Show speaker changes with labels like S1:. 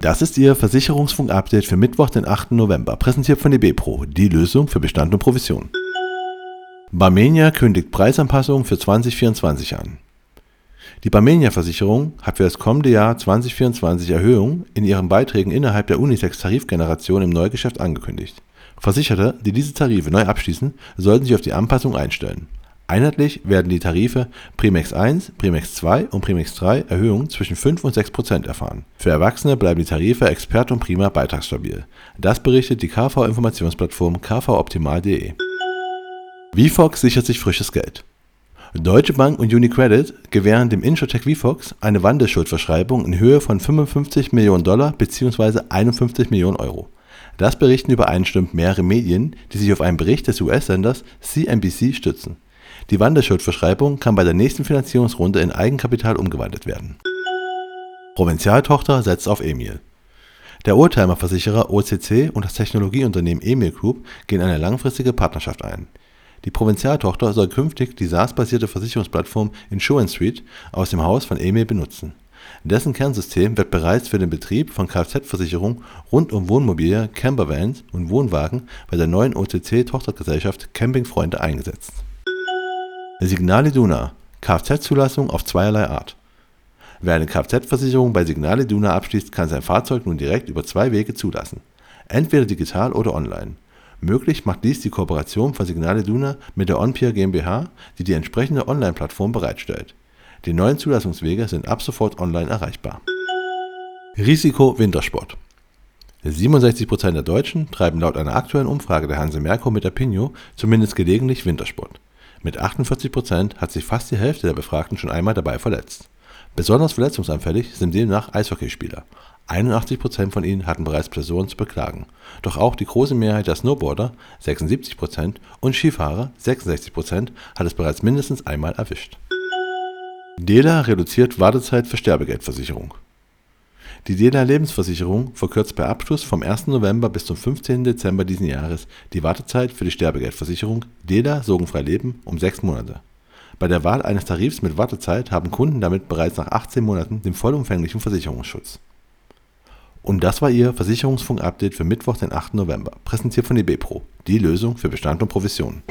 S1: Das ist Ihr Versicherungsfunk-Update für Mittwoch, den 8. November, präsentiert von DB Pro, die Lösung für Bestand und Provision. Barmenia kündigt Preisanpassungen für 2024 an. Die Barmenia-Versicherung hat für das kommende Jahr 2024 Erhöhungen in ihren Beiträgen innerhalb der Unisex-Tarifgeneration im Neugeschäft angekündigt. Versicherte, die diese Tarife neu abschließen, sollten sich auf die Anpassung einstellen. Einheitlich werden die Tarife Primex 1, Primex 2 und Primex 3 Erhöhungen zwischen 5 und 6 Prozent erfahren. Für Erwachsene bleiben die Tarife Expert und Prima beitragsstabil. Das berichtet die KV-Informationsplattform kvoptimal.de. VFox sichert sich frisches Geld. Deutsche Bank und UniCredit gewähren dem Insurtech VFox eine Wandelschuldverschreibung in Höhe von 55 Millionen Dollar bzw. 51 Millionen Euro. Das berichten übereinstimmend mehrere Medien, die sich auf einen Bericht des US-Senders CNBC stützen. Die Wanderschuldverschreibung kann bei der nächsten Finanzierungsrunde in Eigenkapital umgewandelt werden. Provinzialtochter setzt auf Emil. Der Oldtimer-Versicherer OCC und das Technologieunternehmen Emil Group gehen eine langfristige Partnerschaft ein. Die Provinzialtochter soll künftig die SaaS-basierte Versicherungsplattform Insurance Suite aus dem Haus von Emil benutzen. Dessen Kernsystem wird bereits für den Betrieb von Kfz-Versicherungen rund um Wohnmobile, Campervans und Wohnwagen bei der neuen OCC-Tochtergesellschaft Campingfreunde eingesetzt Signal Iduna Kfz-Zulassung auf zweierlei Art. Wer eine Kfz-Versicherung bei Signal Iduna abschließt, kann sein Fahrzeug nun direkt über zwei Wege zulassen. Entweder digital oder online. Möglich macht dies die Kooperation von Signal Iduna mit der OnPeer GmbH, die die entsprechende Online-Plattform bereitstellt. Die neuen Zulassungswege sind ab sofort online erreichbar. Risiko Wintersport 67% der Deutschen treiben laut einer aktuellen Umfrage der Hanse Merkur mit der Pinio zumindest gelegentlich Wintersport. Mit 48 Prozent hat sich fast die Hälfte der Befragten schon einmal dabei verletzt. Besonders verletzungsanfällig sind demnach Eishockeyspieler. 81 Prozent von ihnen hatten bereits Personen zu beklagen. Doch auch die große Mehrheit der Snowboarder (76 Prozent) und Skifahrer (66 Prozent) hat es bereits mindestens einmal erwischt. Dela reduziert Wartezeit für Sterbegeldversicherung die DELA Lebensversicherung verkürzt per Abschluss vom 1. November bis zum 15. Dezember diesen Jahres die Wartezeit für die Sterbegeldversicherung DELA Sorgenfrei Leben um sechs Monate. Bei der Wahl eines Tarifs mit Wartezeit haben Kunden damit bereits nach 18 Monaten den vollumfänglichen Versicherungsschutz. Und das war Ihr Versicherungsfunk-Update für Mittwoch, den 8. November, präsentiert von DB Pro, die Lösung für Bestand und Provision.